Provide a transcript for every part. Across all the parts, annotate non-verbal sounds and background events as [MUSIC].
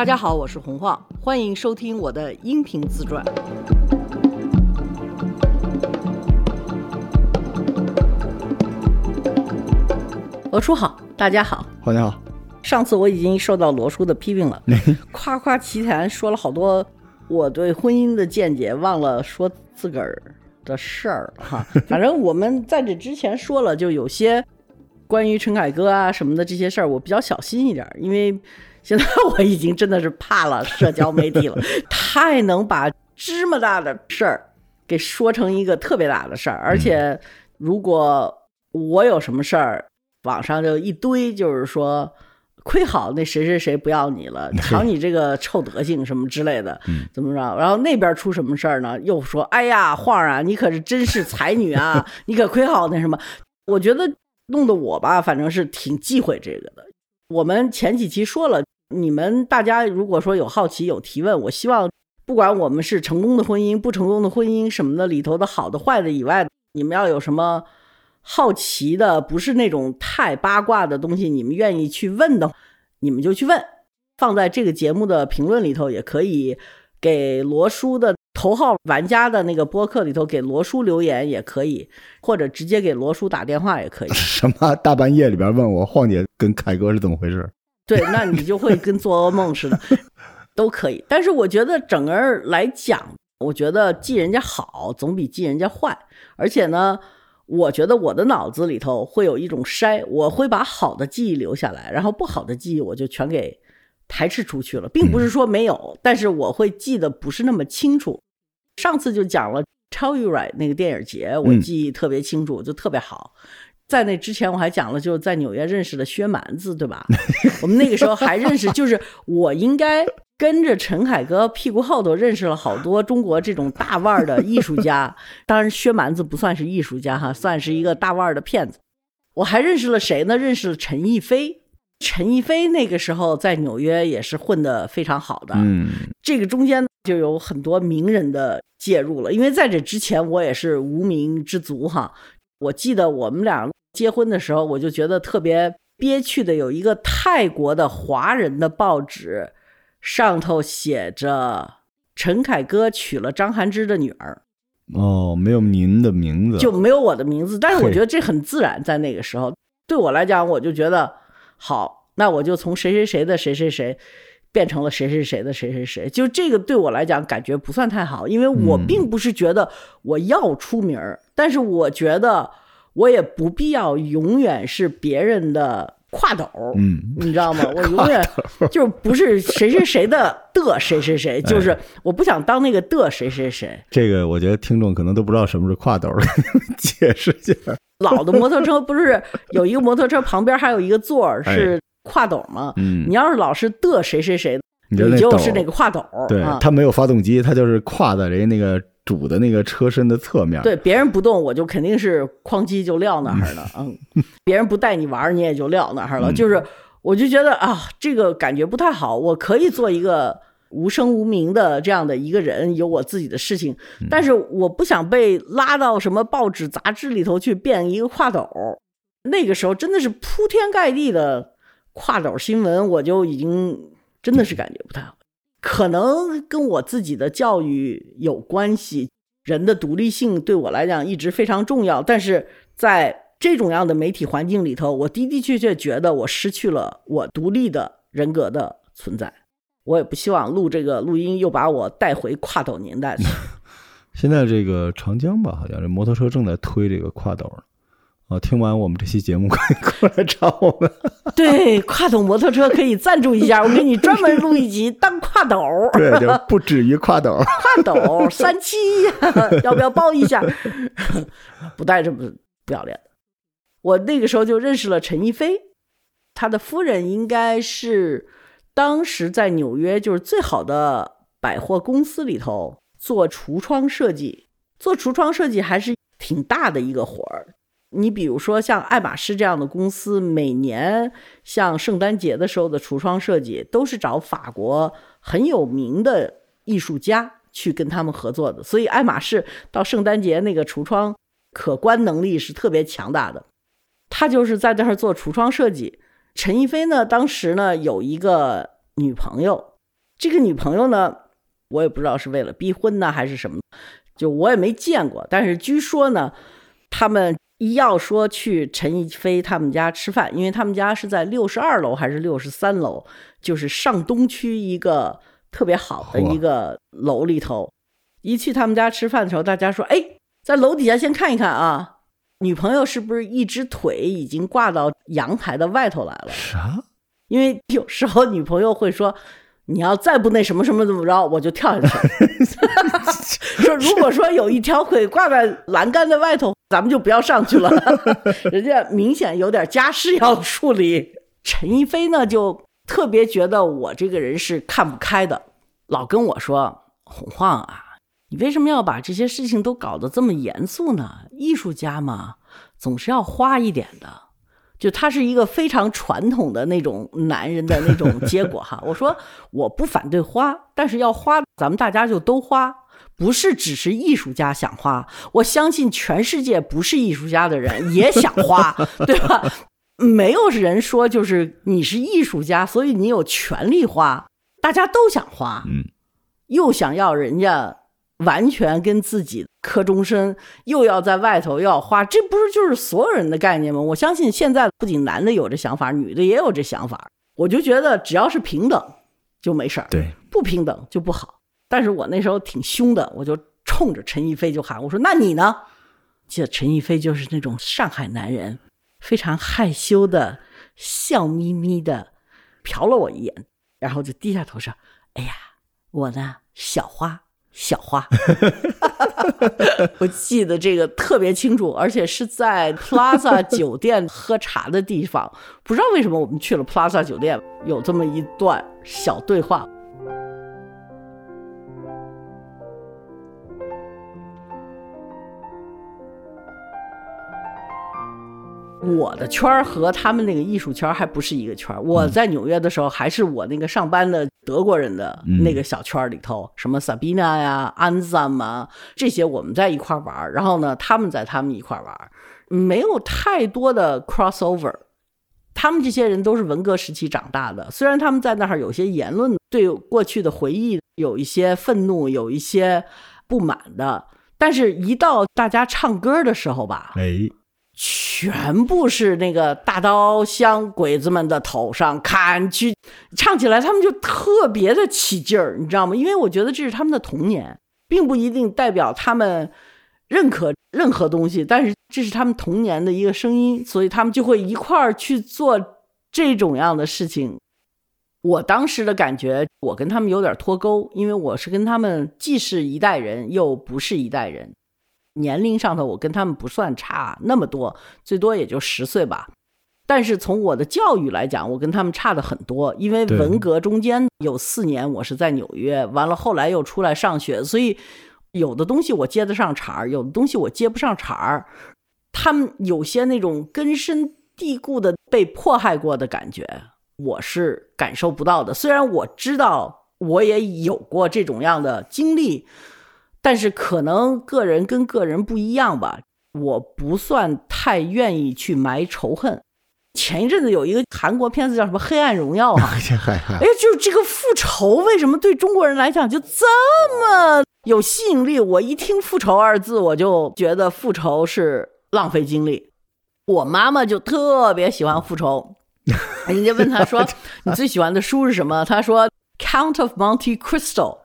大家好，我是洪晃，欢迎收听我的音频自传。罗叔好，大家好，黄你好。上次我已经受到罗叔的批评了，[LAUGHS] 夸夸其谈说了好多我对婚姻的见解，忘了说自个儿的事儿哈。[LAUGHS] 反正我们在这之前说了，就有些关于陈凯歌啊什么的这些事儿，我比较小心一点，因为现在我已经真的是怕了社交媒体了，[LAUGHS] 太能把芝麻大的事儿给说成一个特别大的事儿，而且如果我有什么事儿，网上就一堆就是说。亏好那谁谁谁不要你了，[LAUGHS] 瞧你这个臭德行什么之类的，怎么着？然后那边出什么事儿呢？又说，哎呀，晃儿啊，你可是真是才女啊，[LAUGHS] 你可亏好那什么？我觉得弄得我吧，反正是挺忌讳这个的。我们前几期说了，你们大家如果说有好奇有提问，我希望不管我们是成功的婚姻、不成功的婚姻什么的里头的好的坏的以外，你们要有什么？好奇的不是那种太八卦的东西，你们愿意去问的，你们就去问。放在这个节目的评论里头，也可以给罗叔的头号玩家的那个播客里头给罗叔留言，也可以，或者直接给罗叔打电话也可以。[LAUGHS] 什么大半夜里边问我晃姐跟凯哥是怎么回事？对，那你就会跟做噩梦似的，都可以。但是我觉得整个来讲，我觉得记人家好总比记人家坏，而且呢。我觉得我的脑子里头会有一种筛，我会把好的记忆留下来，然后不好的记忆我就全给排斥出去了，并不是说没有，但是我会记得不是那么清楚。上次就讲了《超 u right》那个电影节，我记忆特别清楚，就特别好。在那之前我还讲了，就是在纽约认识的薛蛮子，对吧？我们那个时候还认识，就是我应该。跟着陈凯歌屁股后头认识了好多中国这种大腕儿的艺术家，当然薛蛮子不算是艺术家哈，算是一个大腕儿的骗子。我还认识了谁呢？认识了陈逸飞。陈逸飞那个时候在纽约也是混得非常好的。嗯，这个中间就有很多名人的介入了，因为在这之前我也是无名之卒哈。我记得我们俩结婚的时候，我就觉得特别憋屈的，有一个泰国的华人的报纸。上头写着陈凯歌娶了张涵之的女儿，哦，没有您的名字，就没有我的名字。但是我觉得这很自然，在那个时候，对我来讲，我就觉得好，那我就从谁谁谁的谁谁谁变成了谁谁谁的谁谁谁。就这个对我来讲感觉不算太好，因为我并不是觉得我要出名儿，但是我觉得我也不必要永远是别人的。挎斗，嗯，你知道吗？我永远就不是谁谁谁的的谁谁谁，就是我不想当那个的谁谁谁。这个我觉得听众可能都不知道什么是挎斗，[LAUGHS] 解释一下。[LAUGHS] 老的摩托车不是有一个摩托车旁边还有一个座儿是挎斗吗？嗯，你要是老是的谁谁谁，你就是那个挎斗。对，它没有发动机，它就是挎在人家那个。主的那个车身的侧面，对别人不动，我就肯定是哐叽就撂那儿了。[LAUGHS] 嗯，别人不带你玩，你也就撂那儿了。就是，我就觉得啊，这个感觉不太好。我可以做一个无声无名的这样的一个人，有我自己的事情，但是我不想被拉到什么报纸杂志里头去变一个挎斗。那个时候真的是铺天盖地的跨斗新闻，我就已经真的是感觉不太好。可能跟我自己的教育有关系，人的独立性对我来讲一直非常重要。但是在这种样的媒体环境里头，我的的确确觉得我失去了我独立的人格的存在。我也不希望录这个录音又把我带回跨斗年代。[LAUGHS] 现在这个长江吧，好像这摩托车正在推这个跨斗呢。哦，听完我们这期节目，可以过来找我们。[LAUGHS] 对，跨斗摩托车可以赞助一下，[LAUGHS] 我给你专门录一集当跨斗。对，就不止于跨斗，[LAUGHS] 跨斗三七，要不要包一下？不带这么不要脸的。我那个时候就认识了陈逸飞，他的夫人应该是当时在纽约就是最好的百货公司里头做橱窗设计，做橱窗设计还是挺大的一个活儿。你比如说像爱马仕这样的公司，每年像圣诞节的时候的橱窗设计，都是找法国很有名的艺术家去跟他们合作的。所以爱马仕到圣诞节那个橱窗可观能力是特别强大的。他就是在这儿做橱窗设计。陈逸飞呢，当时呢有一个女朋友，这个女朋友呢，我也不知道是为了逼婚呢还是什么，就我也没见过。但是据说呢，他们一要说去陈逸飞他们家吃饭，因为他们家是在六十二楼还是六十三楼，就是上东区一个特别好的一个楼里头。一去他们家吃饭的时候，大家说：“哎，在楼底下先看一看啊，女朋友是不是一只腿已经挂到阳台的外头来了？”啥？因为有时候女朋友会说：“你要再不那什么什么怎么着，我就跳下去。” [LAUGHS] 说如果说有一条腿挂在栏杆的外头，咱们就不要上去了。[LAUGHS] 人家明显有点家事要处理。陈一飞呢，就特别觉得我这个人是看不开的，老跟我说：“洪晃啊。”你为什么要把这些事情都搞得这么严肃呢？艺术家嘛，总是要花一点的。就他是一个非常传统的那种男人的那种结果哈。我说我不反对花，但是要花，咱们大家就都花，不是只是艺术家想花。我相信全世界不是艺术家的人 [LAUGHS] 也想花，对吧？没有人说就是你是艺术家，所以你有权利花，大家都想花，嗯，又想要人家。完全跟自己磕终身，又要在外头又要花，这不是就是所有人的概念吗？我相信现在不仅男的有这想法，女的也有这想法。我就觉得只要是平等就没事儿，对，不平等就不好。但是我那时候挺凶的，我就冲着陈逸飞就喊，我说：“那你呢？”记得陈逸飞就是那种上海男人，非常害羞的，笑眯眯的，瞟了我一眼，然后就低下头说：“哎呀，我呢，小花。”小花，[LAUGHS] 我记得这个特别清楚，而且是在 Plaza [LAUGHS] 酒店喝茶的地方。不知道为什么我们去了 Plaza 酒店，有这么一段小对话。我的圈儿和他们那个艺术圈还不是一个圈儿。我在纽约的时候，还是我那个上班的德国人的那个小圈儿里头，什么 Sabina 呀、安 z a m 啊这些，我们在一块儿玩儿然后呢，他们在他们一块儿玩儿没有太多的 crossover。他们这些人都是文革时期长大的，虽然他们在那儿有些言论，对过去的回忆有一些愤怒，有一些不满的，但是一到大家唱歌的时候吧，哎。全部是那个大刀向鬼子们的头上砍去，唱起来他们就特别的起劲儿，你知道吗？因为我觉得这是他们的童年，并不一定代表他们认可任何东西，但是这是他们童年的一个声音，所以他们就会一块儿去做这种样的事情。我当时的感觉，我跟他们有点脱钩，因为我是跟他们既是一代人，又不是一代人。年龄上头，我跟他们不算差那么多，最多也就十岁吧。但是从我的教育来讲，我跟他们差的很多。因为文革中间有四年我是在纽约，完了后来又出来上学，所以有的东西我接得上茬儿，有的东西我接不上茬儿。他们有些那种根深蒂固的被迫害过的感觉，我是感受不到的。虽然我知道我也有过这种样的经历。但是可能个人跟个人不一样吧，我不算太愿意去埋仇恨。前一阵子有一个韩国片子叫什么《黑暗荣耀》啊，[LAUGHS] 哎，就是这个复仇为什么对中国人来讲就这么有吸引力？我一听“复仇”二字，我就觉得复仇是浪费精力。我妈妈就特别喜欢复仇，人家问她说：[LAUGHS] “你最喜欢的书是什么？”她说：“《Count of Monte Cristo》。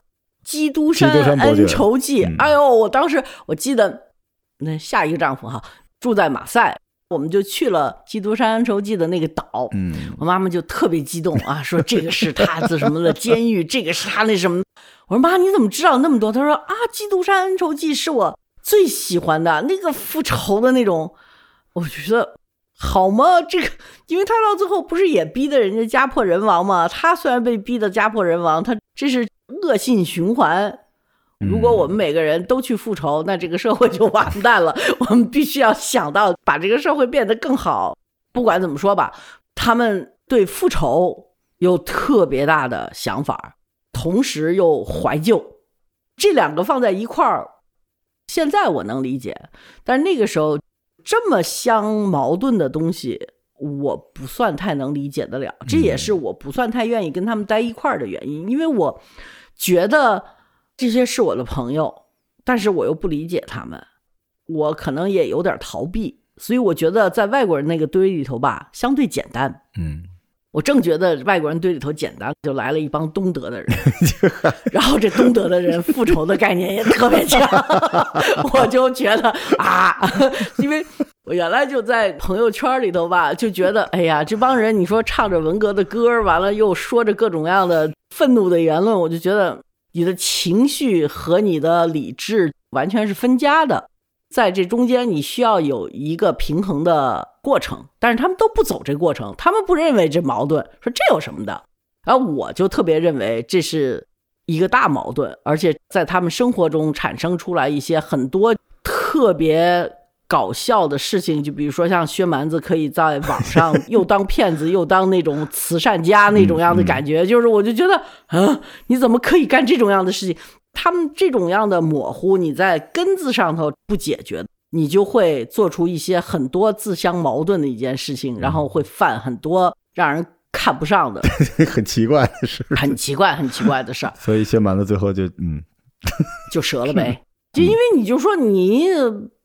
基督山恩仇记，哎呦！我当时我记得，那下一个丈夫哈住在马赛，我们就去了基督山恩仇记的那个岛。嗯，我妈妈就特别激动啊，[LAUGHS] 说这个是他的什么的监狱，[LAUGHS] 这个是他那什么。我说妈，你怎么知道那么多？她说啊，基督山恩仇记是我最喜欢的那个复仇的那种。我觉得好吗？这个，因为他到最后不是也逼得人家家破人亡吗？他虽然被逼得家破人亡，他这是。恶性循环。如果我们每个人都去复仇，那这个社会就完蛋了。[LAUGHS] 我们必须要想到把这个社会变得更好。不管怎么说吧，他们对复仇有特别大的想法，同时又怀旧。这两个放在一块儿，现在我能理解，但是那个时候这么相矛盾的东西，我不算太能理解得了，这也是我不算太愿意跟他们待一块儿的原因，因为我觉得这些是我的朋友，但是我又不理解他们，我可能也有点逃避，所以我觉得在外国人那个堆里头吧，相对简单。嗯，我正觉得外国人堆里头简单，就来了一帮东德的人，[LAUGHS] 然后这东德的人复仇的概念也特别强，[LAUGHS] 我就觉得啊，[LAUGHS] 因为我原来就在朋友圈里头吧，就觉得哎呀，这帮人你说唱着文革的歌，完了又说着各种各样的愤怒的言论，我就觉得你的情绪和你的理智完全是分家的。在这中间，你需要有一个平衡的过程，但是他们都不走这过程，他们不认为这矛盾，说这有什么的，然后我就特别认为这是一个大矛盾，而且在他们生活中产生出来一些很多特别搞笑的事情，就比如说像薛蛮子可以在网上又当骗子又当那种慈善家那种样的感觉，就是我就觉得啊，你怎么可以干这种样的事情？他们这种样的模糊，你在根子上头不解决，你就会做出一些很多自相矛盾的一件事情，然后会犯很多让人看不上的、很奇怪的事，很奇怪、很奇怪的事儿，[LAUGHS] 所以薛蛮子最后就嗯，[LAUGHS] 就折了呗。就因为你就说你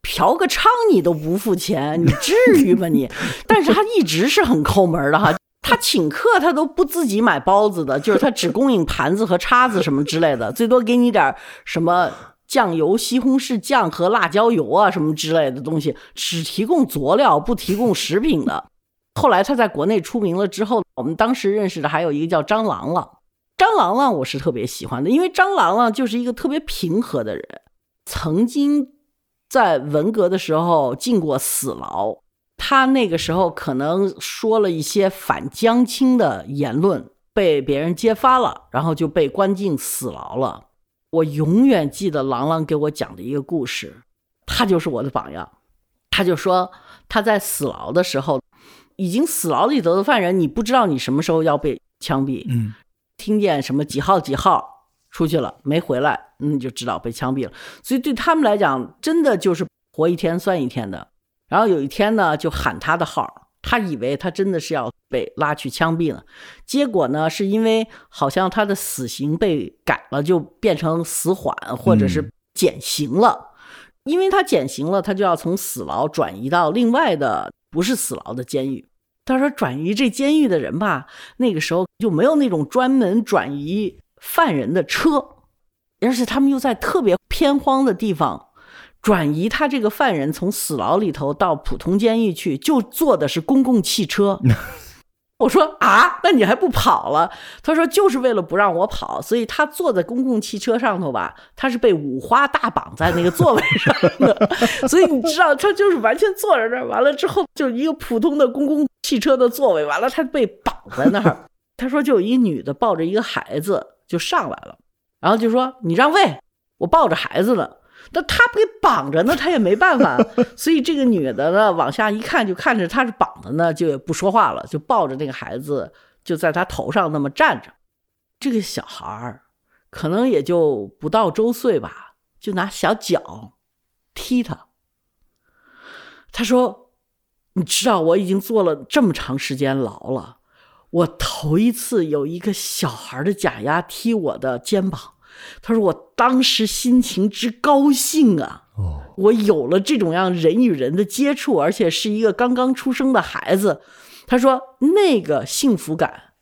嫖个娼你都不付钱，你至于吗你？[LAUGHS] 但是他一直是很抠门的哈。他请客，他都不自己买包子的，就是他只供应盘子和叉子什么之类的，最多给你点什么酱油、西红柿酱和辣椒油啊什么之类的东西，只提供佐料，不提供食品的。后来他在国内出名了之后，我们当时认识的还有一个叫张郎朗，张郎朗我是特别喜欢的，因为张郎朗就是一个特别平和的人，曾经在文革的时候进过死牢。他那个时候可能说了一些反江青的言论，被别人揭发了，然后就被关进死牢了。我永远记得郎朗给我讲的一个故事，他就是我的榜样。他就说他在死牢的时候，已经死牢里头的犯人，你不知道你什么时候要被枪毙。嗯，听见什么几号几号出去了没回来，你就知道被枪毙了。所以对他们来讲，真的就是活一天算一天的。然后有一天呢，就喊他的号，他以为他真的是要被拉去枪毙了，结果呢，是因为好像他的死刑被改了，就变成死缓或者是减刑了。因为他减刑了，他就要从死牢转移到另外的不是死牢的监狱。他说转移这监狱的人吧，那个时候就没有那种专门转移犯人的车，而且他们又在特别偏荒的地方。转移他这个犯人从死牢里头到普通监狱去，就坐的是公共汽车。[LAUGHS] 我说啊，那你还不跑了？他说就是为了不让我跑，所以他坐在公共汽车上头吧，他是被五花大绑在那个座位上的。[LAUGHS] 所以你知道，他就是完全坐在那儿，完了之后就一个普通的公共汽车的座位，完了他被绑在那儿。他说就有一女的抱着一个孩子就上来了，然后就说你让位，我抱着孩子呢。那他给绑着呢，他也没办法，[LAUGHS] 所以这个女的呢，往下一看就看着他是绑的呢，就也不说话了，就抱着那个孩子就在他头上那么站着。这个小孩儿可能也就不到周岁吧，就拿小脚踢他。他说：“你知道我已经坐了这么长时间牢了，我头一次有一个小孩的假牙踢我的肩膀。”他说：“我当时心情之高兴啊！哦，我有了这种样人与人的接触，而且是一个刚刚出生的孩子。”他说：“那个幸福感，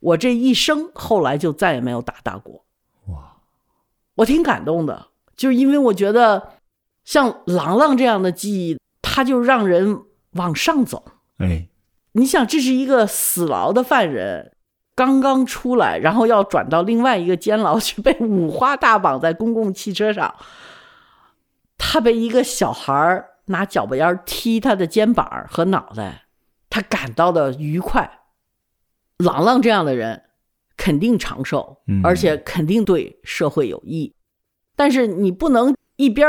我这一生后来就再也没有打大过。”哇，我挺感动的，就是因为我觉得像郎朗这样的记忆，他就让人往上走。哎，你想，这是一个死牢的犯人。刚刚出来，然后要转到另外一个监牢去，被五花大绑在公共汽车上。他被一个小孩拿脚巴烟踢他的肩膀和脑袋，他感到的愉快。朗朗这样的人肯定长寿，而且肯定对社会有益。但是你不能一边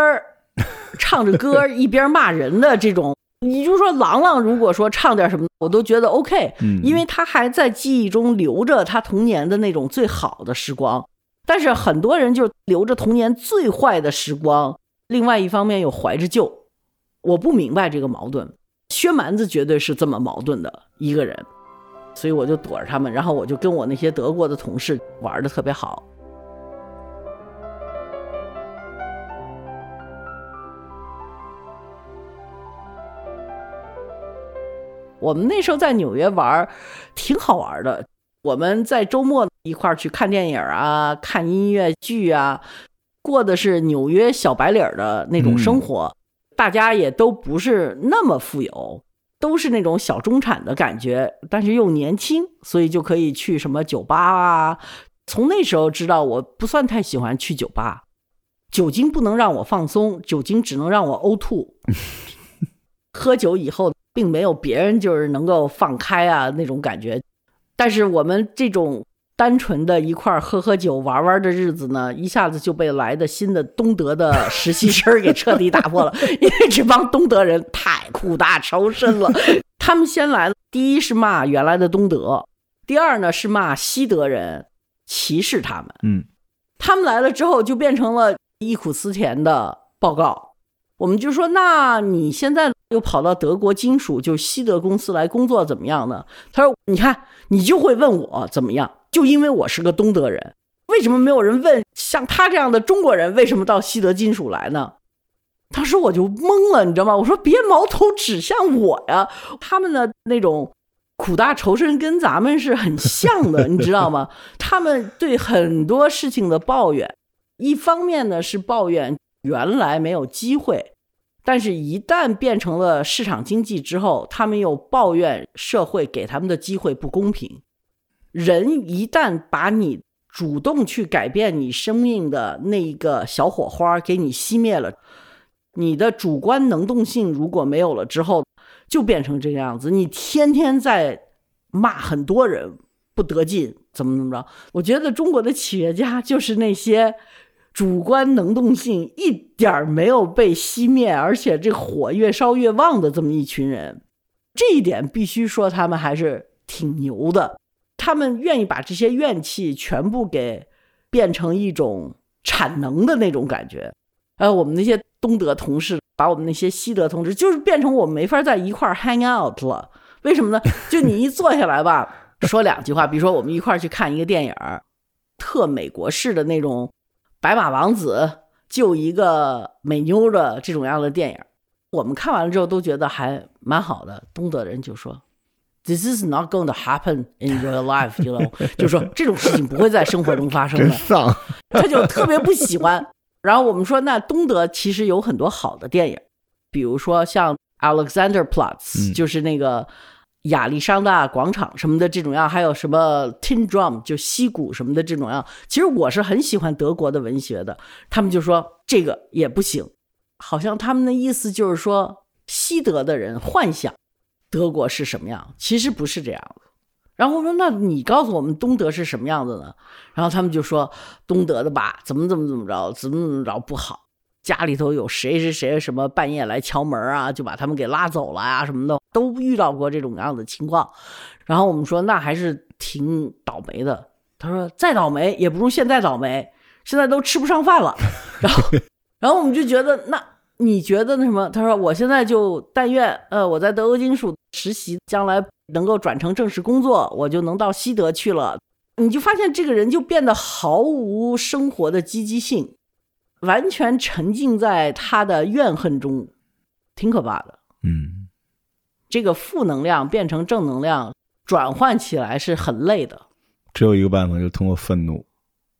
唱着歌 [LAUGHS] 一边骂人的这种。你就说郎朗，如果说唱点什么，我都觉得 OK，因为他还在记忆中留着他童年的那种最好的时光。但是很多人就留着童年最坏的时光，另外一方面又怀着旧。我不明白这个矛盾。薛蛮子绝对是这么矛盾的一个人，所以我就躲着他们，然后我就跟我那些德国的同事玩的特别好。我们那时候在纽约玩，挺好玩的。我们在周末一块儿去看电影啊，看音乐剧啊，过的是纽约小白领的那种生活。大家也都不是那么富有，都是那种小中产的感觉，但是又年轻，所以就可以去什么酒吧啊。从那时候知道，我不算太喜欢去酒吧，酒精不能让我放松，酒精只能让我呕吐。[LAUGHS] 喝酒以后。并没有别人就是能够放开啊那种感觉，但是我们这种单纯的一块喝喝酒玩玩的日子呢，一下子就被来的新的东德的实习生给彻底打破了。[LAUGHS] 因为这帮东德人太苦大仇深了，他们先来，第一是骂原来的东德，第二呢是骂西德人歧视他们。嗯，他们来了之后就变成了忆苦思甜的报告。我们就说，那你现在又跑到德国金属，就西德公司来工作，怎么样呢？他说：“你看，你就会问我怎么样，就因为我是个东德人，为什么没有人问像他这样的中国人为什么到西德金属来呢？”当时我就懵了，你知道吗？我说：“别矛头指向我呀！他们的那种苦大仇深跟咱们是很像的，你知道吗？他们对很多事情的抱怨，一方面呢是抱怨。”原来没有机会，但是一旦变成了市场经济之后，他们又抱怨社会给他们的机会不公平。人一旦把你主动去改变你生命的那一个小火花给你熄灭了，你的主观能动性如果没有了之后，就变成这个样子。你天天在骂很多人不得劲，怎么怎么着？我觉得中国的企业家就是那些。主观能动性一点儿没有被熄灭，而且这火越烧越旺的这么一群人，这一点必须说他们还是挺牛的。他们愿意把这些怨气全部给变成一种产能的那种感觉。呃，我们那些东德同事把我们那些西德同事，就是变成我们没法在一块儿 hang out 了。为什么呢？就你一坐下来吧，说两句话，比如说我们一块儿去看一个电影，特美国式的那种。白马王子救一个美妞的这种样的电影，我们看完了之后都觉得还蛮好的。东德人就说：“This is not going to happen in your life。[LAUGHS] ”就就说这种事情不会在生活中发生的。他就特别不喜欢。然后我们说，那东德其实有很多好的电影，比如说像 Alexanderplatz，就是那个。亚历山大广场什么的这种样，还有什么 Tin Drum 就西鼓什么的这种样，其实我是很喜欢德国的文学的。他们就说这个也不行，好像他们的意思就是说西德的人幻想德国是什么样，其实不是这样的。然后我说那你告诉我们东德是什么样子呢？然后他们就说东德的吧，怎么怎么怎么着，怎么怎么着不好。家里头有谁谁谁什么半夜来敲门啊，就把他们给拉走了啊什么的，都遇到过这种样的情况。然后我们说那还是挺倒霉的。他说再倒霉也不如现在倒霉，现在都吃不上饭了。然后，然后我们就觉得那你觉得那什么？他说我现在就但愿呃我在德国金属实习，将来能够转成正式工作，我就能到西德去了。你就发现这个人就变得毫无生活的积极性。完全沉浸在他的怨恨中，挺可怕的。嗯，这个负能量变成正能量，转换起来是很累的。只有一个办法，就是通过愤怒。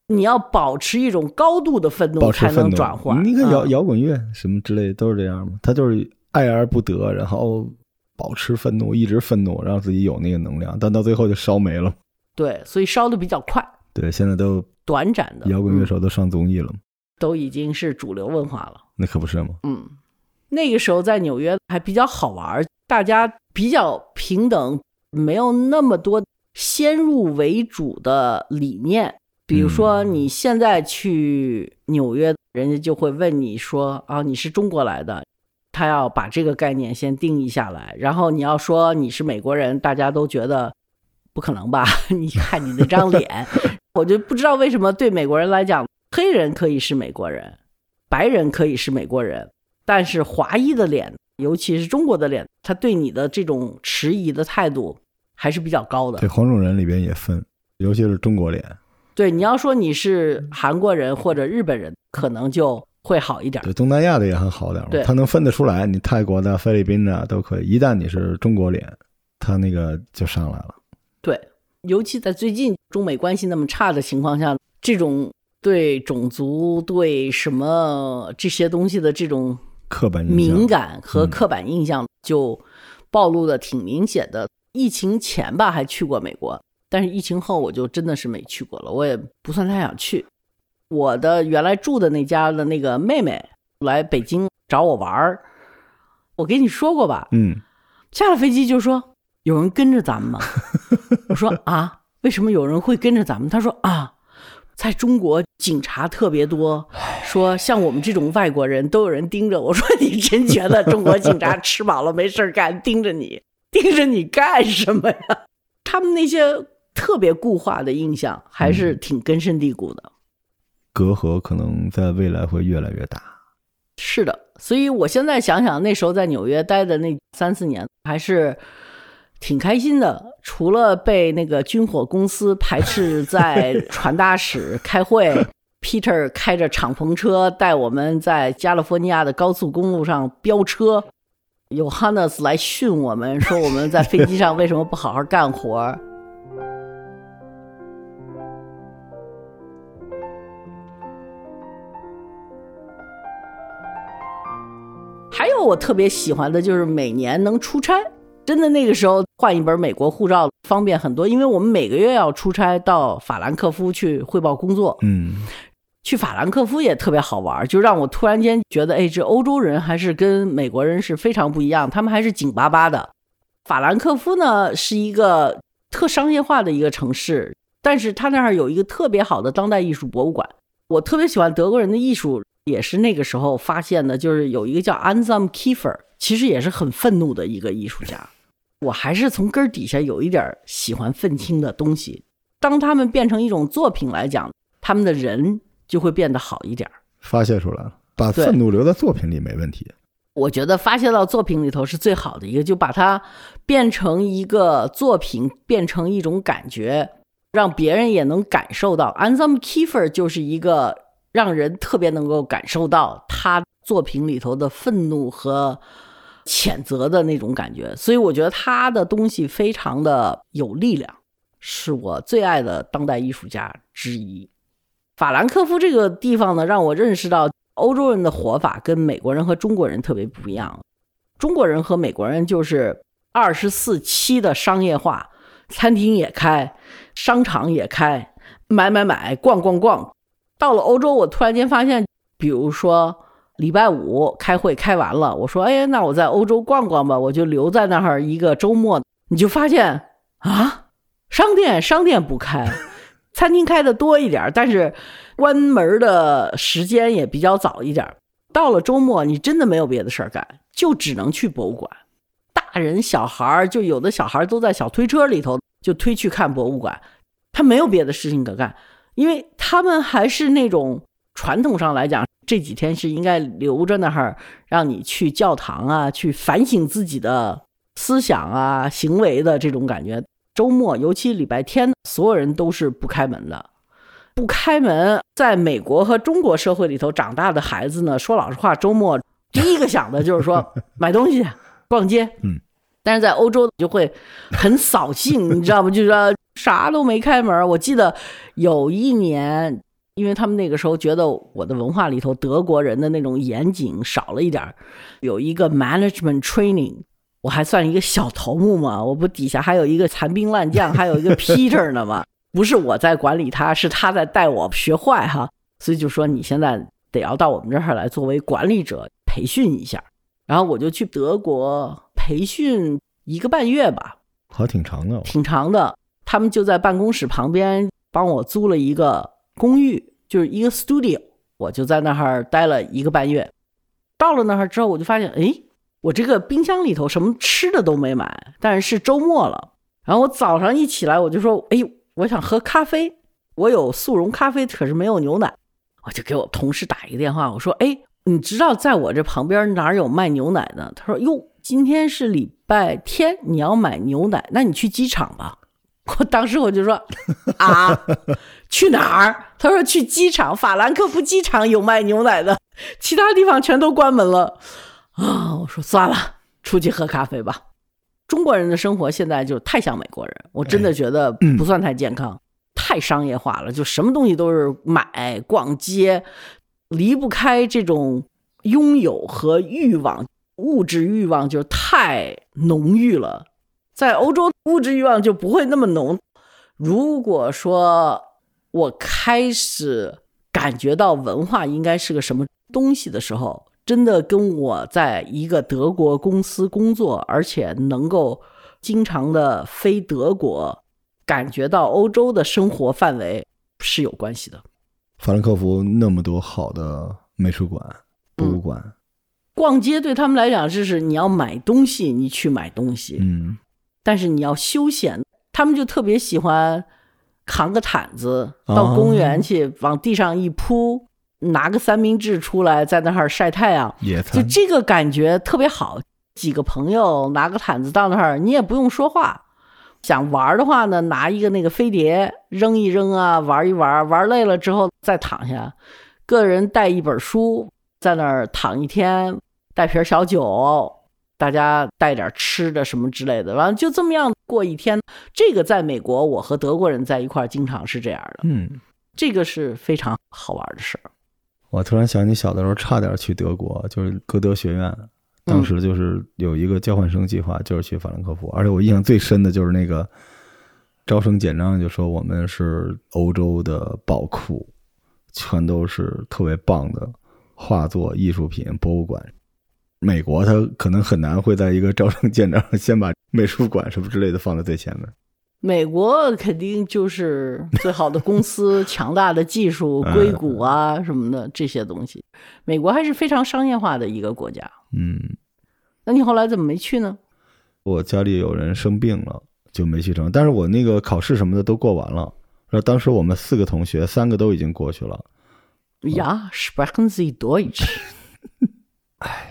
你要保持一种高度的愤怒，才能转换。你看摇摇滚乐什么之类，都是这样嘛。他就是爱而不得，然后保持愤怒，一直愤怒，让自己有那个能量，但到最后就烧没了。对，所以烧的比较快。对，现在都短暂的摇滚乐手都上综艺了。都已经是主流文化了，那可不是吗？嗯，那个时候在纽约还比较好玩，大家比较平等，没有那么多先入为主的理念。比如说你现在去纽约，人家就会问你说：“啊，你是中国来的？”他要把这个概念先定义下来，然后你要说你是美国人，大家都觉得不可能吧？[LAUGHS] 你看你那张脸，[LAUGHS] 我就不知道为什么对美国人来讲。黑人可以是美国人，白人可以是美国人，但是华裔的脸尤其是中国的脸，他对你的这种迟疑的态度还是比较高的。对，黄种人里边也分，尤其是中国脸。对，你要说你是韩国人或者日本人，可能就会好一点。对，东南亚的也很好点对他能分得出来，你泰国的、菲律宾的都可以。一旦你是中国脸，他那个就上来了。对，尤其在最近中美关系那么差的情况下，这种对种族、对什么这些东西的这种刻板敏感和嗯刻板印象就暴露的挺明显的。疫情前吧还去过美国，但是疫情后我就真的是没去过了，我也不算太想去。我的原来住的那家的那个妹妹来北京找我玩儿，我跟你说过吧，嗯，下了飞机就说有人跟着咱们吗？[LAUGHS] 我说啊，为什么有人会跟着咱们？他说啊，在中国警察特别多，说像我们这种外国人都有人盯着。我说你真觉得中国警察吃饱了没事儿干，盯着你，[LAUGHS] 盯着你干什么呀？他们那些特别固化的印象还是挺根深蒂固的。隔阂可能在未来会越来越大。是的，所以我现在想想，那时候在纽约待的那三四年，还是挺开心的。除了被那个军火公司排斥在 [LAUGHS] 传达室开会，Peter 开着敞篷车带我们在加利福尼亚的高速公路上飙车，Johannes 来训我们，说我们在飞机上为什么不好好干活。还有我特别喜欢的就是每年能出差，真的那个时候换一本美国护照方便很多，因为我们每个月要出差到法兰克福去汇报工作。嗯，去法兰克福也特别好玩，就让我突然间觉得，哎，这欧洲人还是跟美国人是非常不一样，他们还是紧巴巴的。法兰克福呢是一个特商业化的一个城市，但是它那儿有一个特别好的当代艺术博物馆。我特别喜欢德国人的艺术，也是那个时候发现的，就是有一个叫 Anselm Kiefer，其实也是很愤怒的一个艺术家。我还是从根儿底下有一点喜欢愤青的东西。当他们变成一种作品来讲，他们的人就会变得好一点儿。发泄出来了，把愤怒留在作品里没问题。我觉得发泄到作品里头是最好的一个，就把它变成一个作品，变成一种感觉，让别人也能感受到。Anselm Kiefer 就是一个让人特别能够感受到他作品里头的愤怒和谴责的那种感觉，所以我觉得他的东西非常的有力量，是我最爱的当代艺术家之一。法兰克福这个地方呢，让我认识到欧洲人的活法跟美国人和中国人特别不一样。中国人和美国人就是二十四七的商业化，餐厅也开，商场也开，买买买，逛逛逛。到了欧洲，我突然间发现，比如说礼拜五开会开完了，我说，哎，那我在欧洲逛逛吧，我就留在那儿一个周末。你就发现啊，商店商店不开。[LAUGHS] 餐厅开的多一点，但是关门的时间也比较早一点。到了周末，你真的没有别的事儿干，就只能去博物馆。大人小孩儿，就有的小孩儿都在小推车里头，就推去看博物馆。他没有别的事情可干，因为他们还是那种传统上来讲，这几天是应该留着那儿，让你去教堂啊，去反省自己的思想啊、行为的这种感觉。周末，尤其礼拜天，所有人都是不开门的。不开门，在美国和中国社会里头长大的孩子呢，说老实话，周末第一个想的就是说 [LAUGHS] 买东西、逛街。嗯，但是在欧洲就会很扫兴，你知道吗？就是说啥都没开门。我记得有一年，因为他们那个时候觉得我的文化里头德国人的那种严谨少了一点儿，有一个 management training。我还算一个小头目嘛，我不底下还有一个残兵烂将，还有一个 Peter 呢嘛，不是我在管理他，是他在带我学坏哈，所以就说你现在得要到我们这儿来作为管理者培训一下，然后我就去德国培训一个半月吧，还挺长的哦。挺长的，他们就在办公室旁边帮我租了一个公寓，就是一个 studio，我就在那儿待了一个半月，到了那儿之后我就发现，哎。我这个冰箱里头什么吃的都没买，但是周末了。然后我早上一起来，我就说：“哎，我想喝咖啡，我有速溶咖啡，可是没有牛奶。”我就给我同事打一个电话，我说：“哎，你知道在我这旁边哪有卖牛奶的？他说哟，今天是礼拜天，你要买牛奶，那你去机场吧。我当时我就说啊，去哪儿？他说去机场，法兰克福机场有卖牛奶的，其他地方全都关门了啊。我说算了，出去喝咖啡吧。中国人的生活现在就太像美国人，我真的觉得不算太健康，太商业化了，就什么东西都是买、逛街，离不开这种拥有和欲望，物质欲望就太浓郁了。在欧洲，物质欲望就不会那么浓。如果说我开始感觉到文化应该是个什么东西的时候，真的跟我在一个德国公司工作，而且能够经常的飞德国，感觉到欧洲的生活范围是有关系的。法兰克福那么多好的美术馆、博物馆，逛街对他们来讲就是你要买东西，你去买东西。嗯。但是你要休闲，他们就特别喜欢扛个毯子到公园去，往地上一铺，拿个三明治出来，在那儿晒太阳，就这个感觉特别好。几个朋友拿个毯子到那儿，你也不用说话。想玩的话呢，拿一个那个飞碟扔一扔啊，玩一玩，玩累了之后再躺下。个人带一本书，在那儿躺一天，带瓶小酒。大家带点吃的什么之类的，完了就这么样过一天。这个在美国，我和德国人在一块儿经常是这样的。嗯，这个是非常好玩的事儿。我突然想起小的时候差点去德国，就是歌德学院，当时就是有一个交换生计划，就是去法兰克福。而且我印象最深的就是那个招生简章就说我们是欧洲的宝库，全都是特别棒的画作、艺术品、博物馆。美国它可能很难会在一个招生简章上先把美术馆什么之类的放在最前面。美国肯定就是最好的公司、强大的技术、硅谷啊什么的这些东西。美国还是非常商业化的一个国家。嗯，那你后来怎么没去呢？我家里有人生病了，就没去成。但是我那个考试什么的都过完了。然后当时我们四个同学，三个都已经过去了。Ja, sprechen Sie Deutsch？哎。[LAUGHS] [LAUGHS]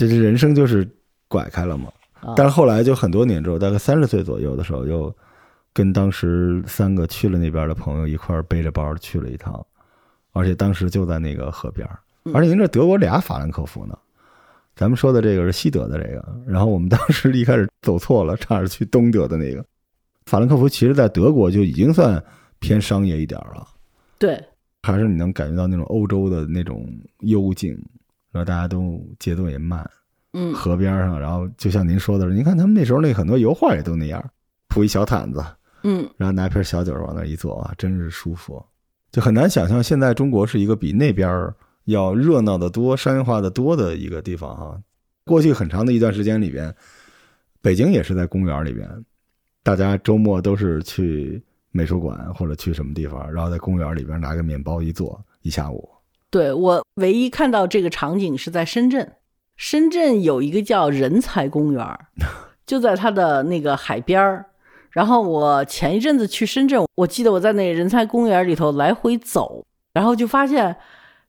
这这人生就是拐开了嘛，但是后来就很多年之后，大概三十岁左右的时候，又跟当时三个去了那边的朋友一块儿背着包去了一趟，而且当时就在那个河边而且您这德国俩法兰克福呢，咱们说的这个是西德的这个，然后我们当时一开始走错了，差点去东德的那个。法兰克福，其实在德国就已经算偏商业一点了，对，还是你能感觉到那种欧洲的那种幽静。然后大家都节奏也慢，嗯，河边上，然后就像您说的，您看他们那时候那很多油画也都那样，铺一小毯子，嗯，然后拿瓶小酒往那一坐啊，真是舒服，就很难想象现在中国是一个比那边要热闹的多、商业化的多的一个地方哈。过去很长的一段时间里边，北京也是在公园里边，大家周末都是去美术馆或者去什么地方，然后在公园里边拿个面包一坐一下午。对我唯一看到这个场景是在深圳，深圳有一个叫人才公园，[LAUGHS] 就在它的那个海边儿。然后我前一阵子去深圳，我记得我在那人才公园里头来回走，然后就发现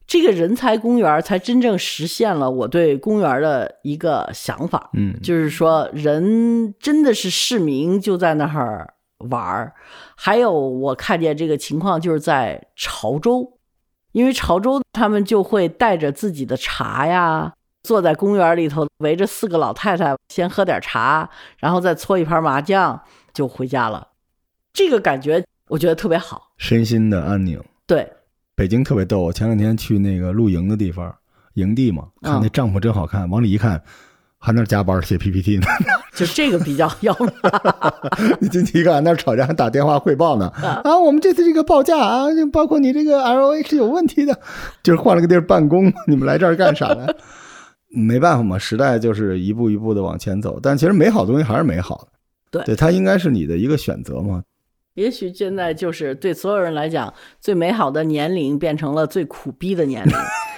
这个人才公园才真正实现了我对公园的一个想法。嗯，就是说人真的是市民就在那儿玩儿。还有我看见这个情况就是在潮州。因为潮州他们就会带着自己的茶呀，坐在公园里头，围着四个老太太，先喝点茶，然后再搓一盘麻将，就回家了。这个感觉我觉得特别好，身心的安宁。对，北京特别逗。我前两天去那个露营的地方，营地嘛，看那帐篷真好看，往里一看。还那加班写 PPT 呢，就这个比较要命。[LAUGHS] 你进去一看，那吵架还打电话汇报呢。啊，我们这次这个报价啊，就包括你这个 LOA 是有问题的，就是换了个地儿办公。你们来这儿干啥呢？[LAUGHS] 没办法嘛，时代就是一步一步的往前走。但其实美好东西还是美好的。对，对，它应该是你的一个选择嘛。也许现在就是对所有人来讲，最美好的年龄变成了最苦逼的年龄。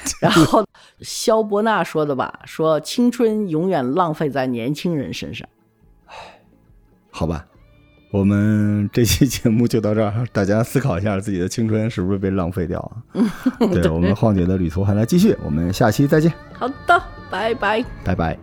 [LAUGHS] 然后，肖伯纳说的吧，说青春永远浪费在年轻人身上。唉，好吧，我们这期节目就到这儿，大家思考一下自己的青春是不是被浪费掉啊？[LAUGHS] 对我们晃姐的旅途还来继续，我们下期再见，好的，拜拜，拜拜。